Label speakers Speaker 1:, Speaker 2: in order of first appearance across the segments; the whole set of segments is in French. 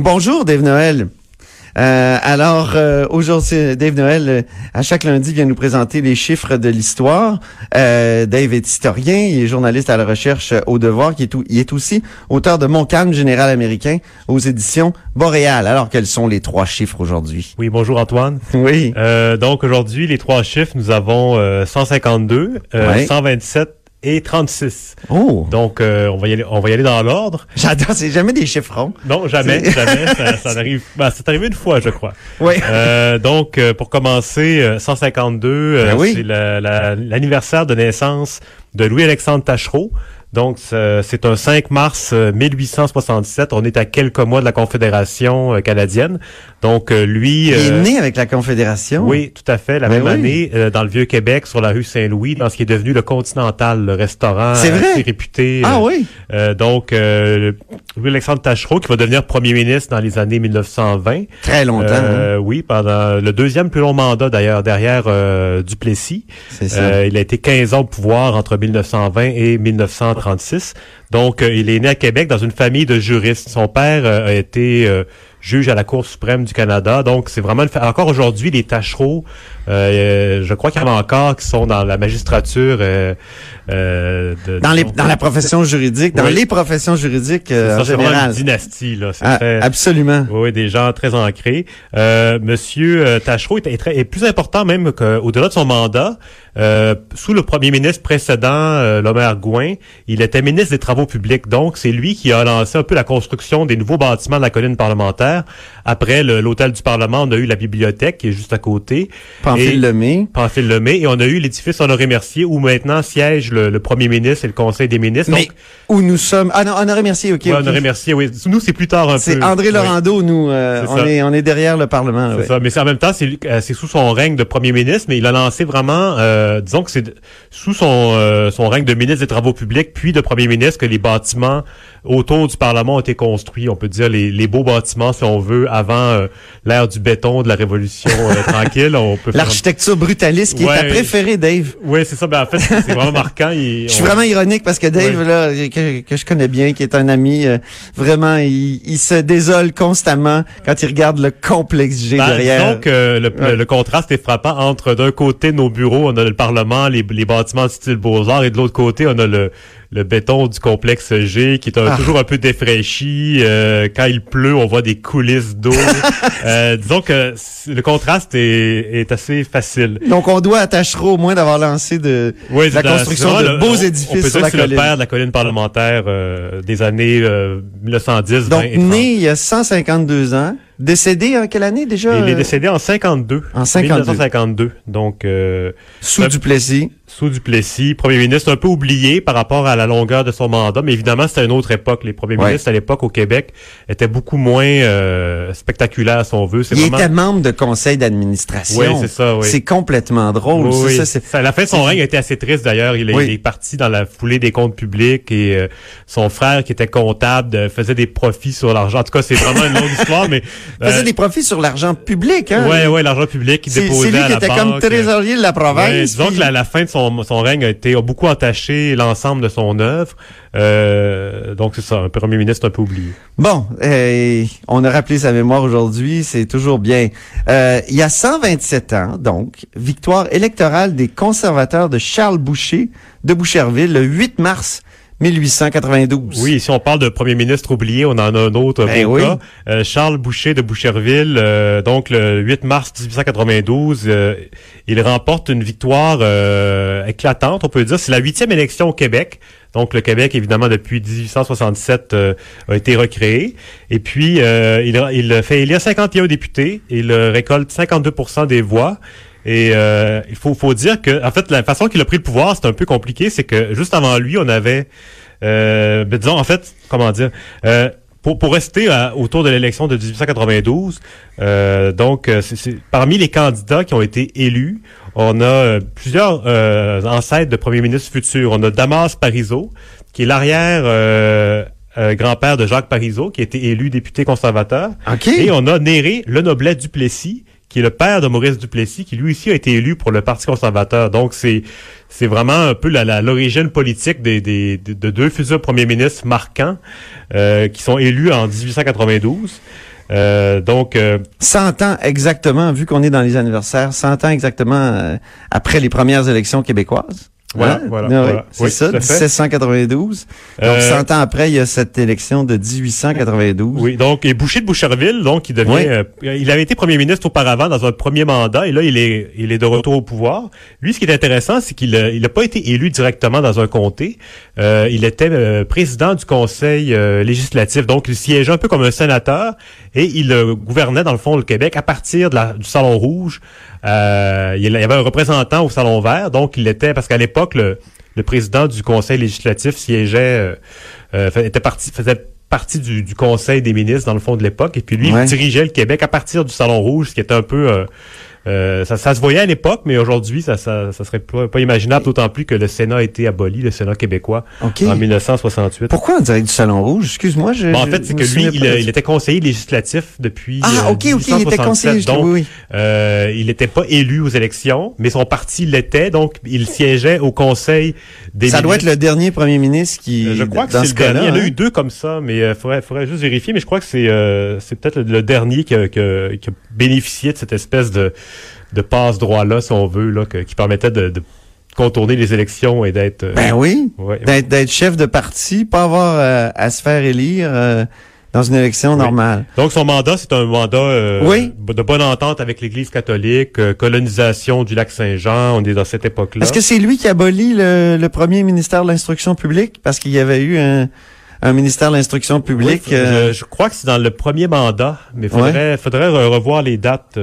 Speaker 1: Bonjour Dave Noël. Euh, alors euh, aujourd'hui, Dave Noël, euh, à chaque lundi, vient nous présenter les chiffres de l'histoire. Euh, Dave est historien, il est journaliste à la recherche au Devoir, qui est tout, il est aussi auteur de Mon calme général américain aux éditions Boréal. Alors quels sont les trois chiffres aujourd'hui?
Speaker 2: Oui, bonjour Antoine.
Speaker 1: Oui.
Speaker 2: donc aujourd'hui, les trois chiffres, nous avons 152, ouais. 127 et 36.
Speaker 1: Oh.
Speaker 2: Donc, euh, on va y aller, on va y aller dans l'ordre.
Speaker 1: J'adore, c'est jamais des chiffres ronds.
Speaker 2: Non, jamais, jamais. ça, ça arrive, ben, c'est arrivé une fois, je crois.
Speaker 1: Oui.
Speaker 2: Euh, donc, euh, pour commencer, 152,
Speaker 1: Ben oui.
Speaker 2: c'est l'anniversaire de naissance de Louis-Alexandre Tachereau. Donc, c'est un 5 mars 1867. On est à quelques mois de la Confédération canadienne. Donc, lui...
Speaker 1: Il est né avec la Confédération?
Speaker 2: Oui, tout à fait. La
Speaker 1: Ben
Speaker 2: même
Speaker 1: oui.
Speaker 2: année, euh, dans le Vieux-Québec, sur la rue Saint-Louis, dans ce qui est devenu le Continental, le restaurant
Speaker 1: C'est vrai?
Speaker 2: réputé.
Speaker 1: Ah
Speaker 2: euh,
Speaker 1: oui.
Speaker 2: euh, donc, euh, Louis-Alexandre Tachereau, qui va devenir premier ministre dans les années 1920.
Speaker 1: Très longtemps. hein?
Speaker 2: Euh, Oui, pendant le deuxième plus long mandat d'ailleurs, derrière euh, Duplessis.
Speaker 1: C'est ça.
Speaker 2: Euh, il a été 15 ans au pouvoir entre 1920 et 1936. Donc, euh, il est né à Québec dans une famille de juristes. Son père euh, a été euh, juge à la Cour suprême du Canada. Donc, c'est vraiment une fa- encore aujourd'hui les Tachereaux. euh, je crois qu'il y en a encore qui sont dans la magistrature. euh, euh, de-
Speaker 1: Dans, les, dans la profession juridique, dans
Speaker 2: Oui.
Speaker 1: les professions juridiques euh, en
Speaker 2: ça, c'est vraiment
Speaker 1: général.
Speaker 2: une dynastie là.
Speaker 1: Ah,
Speaker 2: très-
Speaker 1: absolument.
Speaker 2: oui, des gens très ancrés. Euh, Monsieur euh, Tachereau est, est très- est plus important même qu'au-delà de son mandat. Euh, sous le premier ministre précédent, euh, Lomer Gouin, il était ministre des Travaux publics. Donc, c'est lui qui a lancé un peu la construction des nouveaux bâtiments de la colline parlementaire. Après l'hôtel du Parlement, on a eu la bibliothèque qui est juste à côté.
Speaker 1: Pamphile Lemay.
Speaker 2: Pamphile Lemay. Et on a eu l'édifice Honoré Mercier où maintenant siège le, le premier ministre et le conseil des ministres.
Speaker 1: Mais
Speaker 2: Donc,
Speaker 1: où nous sommes. Ah non, Honoré Mercier, ok.
Speaker 2: ouais,
Speaker 1: ok.
Speaker 2: Honoré Mercier, oui. Nous, c'est plus tard un peu.
Speaker 1: C'est André. Laurando, nous. euh, on, est, on est derrière le Parlement.
Speaker 2: C'est
Speaker 1: ouais.
Speaker 2: ça, mais c'est en même temps, c'est euh, c'est sous son règne de premier ministre, mais il a lancé vraiment, euh, disons que c'est sous son son règne de ministre des Travaux publics, puis de premier ministre, que les bâtiments autour du Parlement ont été construits. On peut dire les, les beaux bâtiments, si on veut, avant euh, l'ère du béton, de la Révolution euh, tranquille. On peut faire-
Speaker 1: L'architecture brutaliste qui est ta préférée, Dave.
Speaker 2: Oui, c'est ça. Ben, en fait, c'est vraiment marquant.
Speaker 1: Je suis vraiment ironique parce que Dave,
Speaker 2: Ouais.
Speaker 1: là, que, que je connais bien, qui est un ami, euh, vraiment, il, il se désole constamment quand il regarde le complexe G
Speaker 2: Ben,
Speaker 1: derrière.
Speaker 2: que le,
Speaker 1: Ouais.
Speaker 2: le contraste est frappant entre d'un côté nos bureaux, on a le Parlement, les, les bâtiments de style Beaux-Arts, et de l'autre côté, on a le, le béton du complexe G qui est un-
Speaker 1: Ah.
Speaker 2: toujours un peu défraîchi. Euh, quand il pleut, on voit des coulisses d'eau. euh, disons que le contraste est, est assez facile.
Speaker 1: Donc, on doit à Tachereau au moins d'avoir lancé de,
Speaker 2: Oui,
Speaker 1: de la construction de
Speaker 2: vraiment
Speaker 1: beaux
Speaker 2: le- on-
Speaker 1: édifices
Speaker 2: On peut
Speaker 1: sur
Speaker 2: dire
Speaker 1: la
Speaker 2: que le père de la colline parlementaire euh, des années euh, 1910, 20
Speaker 1: Donc,
Speaker 2: et 30.
Speaker 1: né il y a 152 ans, décédé en quelle année déjà?
Speaker 2: Il est
Speaker 1: euh,
Speaker 2: décédé en 52.
Speaker 1: En 52.
Speaker 2: 1952. Donc, euh,
Speaker 1: Sous Duplessis.
Speaker 2: sous Duplessis, premier ministre un peu oublié par rapport à la longueur de son mandat, mais évidemment, c'était une autre époque. Les premiers
Speaker 1: Ouais.
Speaker 2: ministres à l'époque au Québec étaient beaucoup moins euh, spectaculaires, si on veut. C'est
Speaker 1: Il
Speaker 2: vraiment...
Speaker 1: était membre de conseil d'administration.
Speaker 2: Oui, c'est ça, oui.
Speaker 1: C'est complètement drôle.
Speaker 2: Oui,
Speaker 1: ça,
Speaker 2: la fin de son règne a été assez triste d'ailleurs. Il,
Speaker 1: Oui.
Speaker 2: il est parti dans la foulée des comptes publics et euh, son frère qui était comptable euh, faisait des profits sur l'argent. En tout cas, c'est vraiment une longue histoire, mais
Speaker 1: faisait
Speaker 2: euh,
Speaker 1: des profits sur l'argent public. Hein?
Speaker 2: ouais, ouais, l'argent public déposait
Speaker 1: c'est lui
Speaker 2: à
Speaker 1: qui était
Speaker 2: banque.
Speaker 1: comme trésorier de la
Speaker 2: Ouais,
Speaker 1: province.
Speaker 2: disons
Speaker 1: puis-
Speaker 2: que la, la fin de son, son règne a été a beaucoup entaché l'ensemble de son œuvre. Euh, donc c'est ça, un premier ministre un peu oublié.
Speaker 1: Bon, euh, on a rappelé sa mémoire aujourd'hui, c'est toujours bien. Euh, il y a 127 ans, donc, victoire électorale des conservateurs de Charles Boucher de Boucherville le 8 mars 1892.
Speaker 2: Oui, si on parle de premier ministre oublié, on en a un autre
Speaker 1: Ben oui.
Speaker 2: cas. Euh, Charles Boucher de Boucherville, euh, donc le 8 mars 1892, euh, il remporte une victoire euh, éclatante, on peut dire. C'est la huitième élection au Québec. Donc le Québec, évidemment, depuis 1867, euh, a été recréé. Et puis, euh, il, il fait élire 51 députés. Il récolte 52 des voix. Et euh, il faut, faut dire que, en fait, la façon qu'il a pris le pouvoir, c'est un peu compliqué. C'est que juste avant lui, on avait, euh, ben, disons, en fait, comment dire, euh, pour, pour rester autour de l'élection de 1892, euh, donc c'est parmi les candidats qui ont été élus, on a plusieurs ancêtres de premiers ministres futurs. On a Damas Parizeau, qui est l'arrière grand-père de Jacques Parizeau, qui a été élu député conservateur. Et on a Néré Le Noblet Duplessis, qui le père de Maurice Duplessis, qui lui aussi a été élu pour le Parti conservateur. Donc, c'est c'est vraiment un peu l'origine politique des, des, de deux futurs premiers ministres marquants euh, qui sont élus en 1892. Euh, donc, euh,
Speaker 1: 100 ans exactement, vu qu'on est dans les anniversaires, 100 ans exactement euh, après les premières élections québécoises.
Speaker 2: Voilà, hein? voilà,
Speaker 1: C'est ça, 1792. Donc, euh, 100 ans après, il y a cette élection de 1892.
Speaker 2: Oui, donc, et Boucher de Boucherville, donc, il devient, euh, il avait été premier ministre auparavant dans un premier mandat, et là, il est, il est de retour au pouvoir. Lui, ce qui est intéressant, c'est qu'il n'a il pas été élu directement dans un comté. Euh, il était euh, président du conseil législatif, donc il siégeait un peu comme un sénateur, et il gouvernait, dans le fond, le Québec à partir de la, du Salon Rouge, euh, il y avait un représentant au Salon Vert, donc il était, parce qu'à l'époque, le, président du Conseil législatif siégeait, euh, euh, était parti, faisait partie du, Conseil des ministres, dans le fond de l'époque, et puis lui, il dirigeait le Québec à partir du Salon Rouge, ce qui était un peu euh, ça, ça, se voyait à l'époque, mais aujourd'hui, ça, ça, ça, serait pas, imaginable, d'autant plus que le Sénat a été aboli, le Sénat québécois, en 1968.
Speaker 1: Pourquoi on dirait du Salon Rouge? Excuse-moi. Je,
Speaker 2: en fait, c'est que lui, il, il, était conseiller législatif depuis
Speaker 1: Ah, euh, OK, OK, il était conseiller.
Speaker 2: Donc,
Speaker 1: oui,
Speaker 2: Euh, il n'était pas élu aux élections, mais son parti l'était, donc il siégeait au Conseil des
Speaker 1: Ça doit être le dernier premier ministre qui...
Speaker 2: Euh, je crois que c'est le dernier. Il y en a eu hein? deux comme ça, mais il euh, faudrait, faudrait juste vérifier, mais je crois que c'est c'est peut-être le, dernier qui a, qui a bénéficié de cette espèce de de passe-droit-là, si on veut, là, qui permettait de, contourner les élections et d'être... Euh,
Speaker 1: ben oui, d'être chef de parti, pas avoir euh, à se faire élire euh, dans une élection normale.
Speaker 2: Donc son mandat, c'est un mandat oui. de bonne entente avec l'Église catholique, colonisation du lac Saint-Jean, on est dans cette époque-là.
Speaker 1: Est-ce que c'est lui qui abolit le, le premier ministère de l'Instruction publique? Parce qu'il y avait eu un un ministère de l'instruction publique.
Speaker 2: je, crois que c'est dans le premier mandat, mais faudrait faudrait revoir les dates.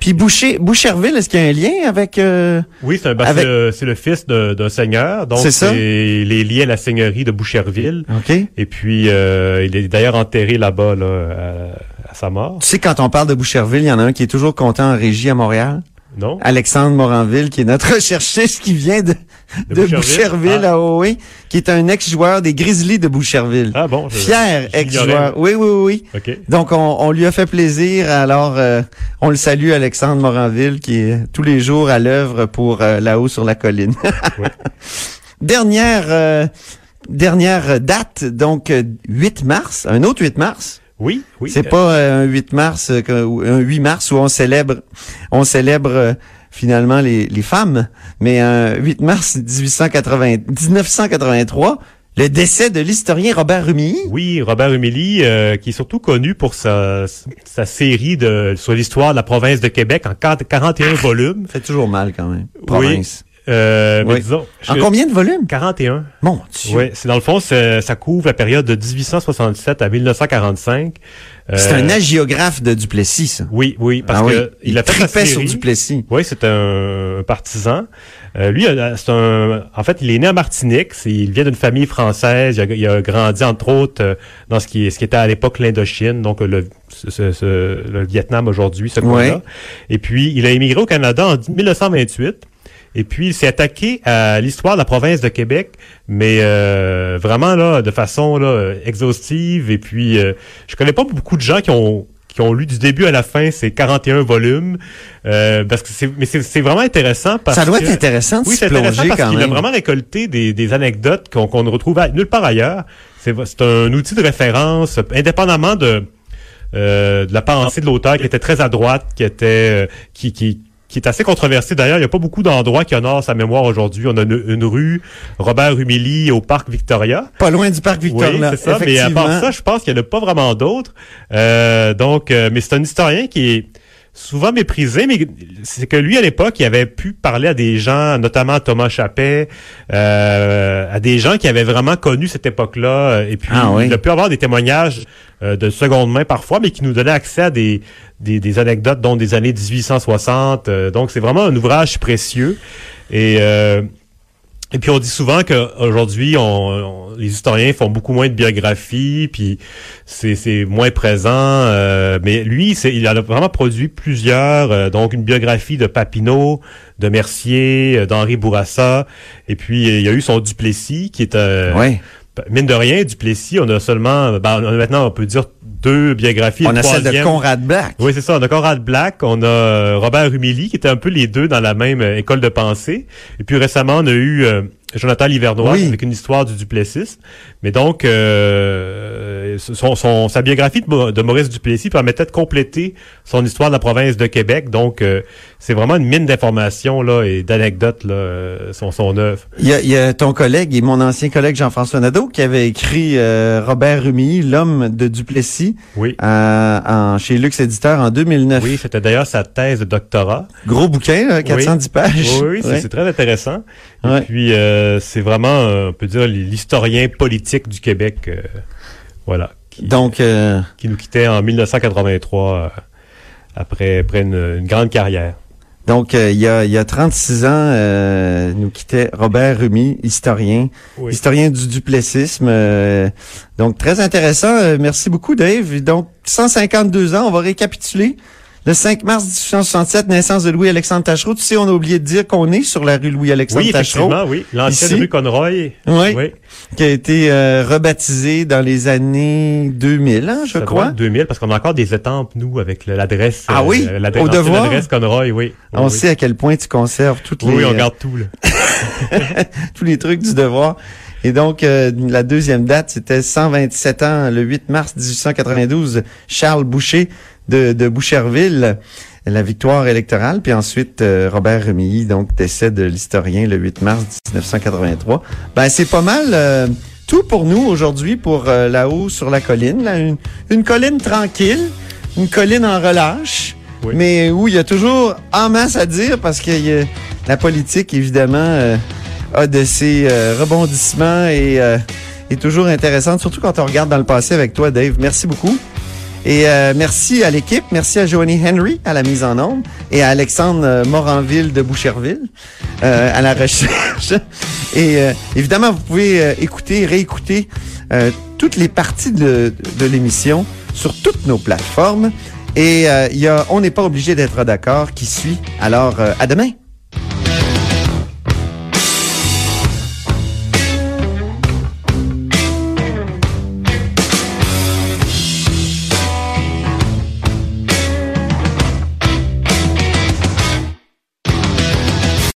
Speaker 1: Puis Boucher, Boucherville, est-ce qu'il y a un lien avec... Euh,
Speaker 2: oui, c'est, le, fils d'un seigneur. Donc, c'est les liens à la seigneurie de Boucherville.
Speaker 1: OK.
Speaker 2: Et puis, euh, il est d'ailleurs enterré là-bas, là, à, sa mort.
Speaker 1: Tu sais, quand on parle de Boucherville, il y en a un qui est toujours content en régie à Montréal?
Speaker 2: Non?
Speaker 1: Alexandre Moranville, qui est notre recherchiste qui vient de, de, Boucherville, ah. oui, qui est un ex-joueur des Grizzlies de Boucherville.
Speaker 2: Ah bon?
Speaker 1: Fier ex-joueur. Oui, oui, oui. Donc, on, lui a fait plaisir. Alors, euh, on le salue, Alexandre Moranville, qui est tous les jours à l'œuvre pour euh, là-haut sur la colline. Dernière... Euh, dernière date, donc 8 mars, un autre 8 mars.
Speaker 2: Oui, oui.
Speaker 1: C'est pas euh, un 8 mars, euh, un 8 mars où on célèbre, on célèbre euh, finalement les, les femmes, mais un 8 mars 1880, 1983, le décès de l'historien Robert Rumilly.
Speaker 2: Oui, Robert Rumilly, qui est surtout connu pour sa, sa série de sur l'histoire de la province de Québec en 41 volumes.
Speaker 1: Fait toujours mal quand même. Province.
Speaker 2: Euh, mais disons,
Speaker 1: en combien de volumes?
Speaker 2: 41.
Speaker 1: Mon Dieu.
Speaker 2: Oui, c'est dans le fond, ça couvre la période de 1867 à 1945.
Speaker 1: c'est un euh, agiographe de Duplessis, ça.
Speaker 2: Oui, oui, parce ah que
Speaker 1: il, a fait sur Duplessis.
Speaker 2: Oui, c'est un, partisan. Euh, lui, c'est un, en fait, il est né à Martinique. il vient d'une famille française. Il a, grandi entre autres euh, dans ce qui, ce qui était à l'époque l'Indochine, donc le, le Vietnam aujourd'hui, ce coin-là. Et puis, il a émigré au Canada en 1928. Et puis, il s'est attaqué à l'histoire de la province de Québec, mais euh, vraiment là, de façon là, exhaustive. Et puis, euh, je connais pas beaucoup de gens qui ont qui ont lu du début à la fin ces 41 volumes euh, parce que c'est mais c'est vraiment intéressant parce
Speaker 1: ça doit être intéressant de
Speaker 2: oui c'est intéressant parce qu'il a vraiment récolté des, des anecdotes qu'on ne retrouve nulle part ailleurs c'est c'est un outil de référence indépendamment de euh, de la pensée de l'auteur qui était très à droite qui était qui, qui qui est assez controversé. D'ailleurs, il n'y a pas beaucoup d'endroits qui honorent sa mémoire aujourd'hui. On a une, rue Robert Rumilly au parc Victoria.
Speaker 1: Pas loin du parc Victoria.
Speaker 2: Oui, c'est ça. Mais à part ça, je pense qu'il n'y en a pas vraiment d'autres. Euh, donc, euh, mais c'est un historien qui est souvent méprisé, mais c'est que lui, à l'époque, il avait pu parler à des gens, notamment Thomas Chappet, euh, à des gens qui avaient vraiment connu cette époque-là. Et puis, ah il a pu avoir des témoignages euh, de seconde main parfois, mais qui nous donnaient accès à des, des, anecdotes, dont des années 1860. Euh, donc, c'est vraiment un ouvrage précieux. Et Et puis on dit souvent qu'aujourd'hui, on, les historiens font beaucoup moins de biographies, puis c'est moins présent. Euh, mais lui, il a vraiment produit plusieurs, euh, donc une biographie de Papineau, de Mercier, euh, d'Henri Bourassa, et puis il y a eu son Duplessis, qui est
Speaker 1: ouais.
Speaker 2: mine de rien, Duplessis, on a seulement, ben, maintenant on peut dire deux biographies.
Speaker 1: On a celle de Conrad Black.
Speaker 2: Oui, c'est ça. On a Conrad Black, on a euh, Robert Rumilly, qui étaient un peu les deux dans la même euh, école de pensée. Et puis récemment, on a eu euh, Jonathan Livernois avec une histoire du Duplessis. Mais donc, son, sa biographie de, Maurice Duplessis permettait de compléter son histoire de la province de Québec. Donc, c'est vraiment une mine d'informations là et d'anecdotes là, son, son œuvre.
Speaker 1: Il y, a, ton collègue et mon ancien collègue Jean-François Nadeau qui avait écrit Robert Rumilly, l'homme de Duplessis
Speaker 2: oui.
Speaker 1: en, chez Lux Éditeur en 2009.
Speaker 2: Oui, c'était d'ailleurs sa thèse de doctorat.
Speaker 1: Gros bouquin, 410 pages.
Speaker 2: Oui, oui c'est très intéressant. Et puis, euh, c'est vraiment, on peut dire, l'historien politique du Québec. Euh, voilà.
Speaker 1: Qui, Donc, euh,
Speaker 2: qui nous quittait en 1983 après, après une grande carrière.
Speaker 1: Donc, euh, il, y a, il y a 36 ans, euh, nous quittait Robert Rumi, historien, historien du duplessisme. Euh, donc, très intéressant. merci beaucoup, Dave. Donc, 152 ans, on va récapituler. Le 5 mars 1867, naissance de Louis-Alexandre Tachereau. Tu sais, on a oublié de dire qu'on est sur la rue Louis-Alexandre
Speaker 2: oui,
Speaker 1: Tachereau.
Speaker 2: Oui, L'ancienne rue Conroy.
Speaker 1: Oui, oui. Qui a été euh, rebaptisée dans les années 2000, hein, je crois.
Speaker 2: 2000, parce qu'on a encore des étampes, nous, avec l'adresse.
Speaker 1: Ah oui?
Speaker 2: Euh, au devoir? L'adresse Conroy, oui.
Speaker 1: On sait à quel point tu conserves toutes les...
Speaker 2: Oui, on garde tout, là.
Speaker 1: Tous les trucs du devoir. Et donc, euh, la deuxième date, c'était 127 ans, le 8 mars 1892, Charles Boucher de, de Boucherville, la victoire électorale. Puis ensuite, euh, Robert Remilly, donc décès de l'historien le 8 mars 1983. Ben, c'est pas mal euh, tout pour nous aujourd'hui pour là-haut sur la colline. Là, une, colline tranquille, une colline en relâche. Mais où il y a toujours en masse à dire parce que la politique, évidemment, a de ses euh, rebondissements et euh, est toujours intéressante, surtout quand on regarde dans le passé avec toi, Dave. Merci beaucoup. Et euh, merci à l'équipe, merci à Joanie Henry à la mise en ombre et à Alexandre Moranville de Boucherville à la recherche. Et évidemment, vous pouvez écouter, réécouter toutes les parties de, de l'émission sur toutes nos plateformes. Et il y a On n'est pas obligé d'être d'accord qui suit. Alors, à demain.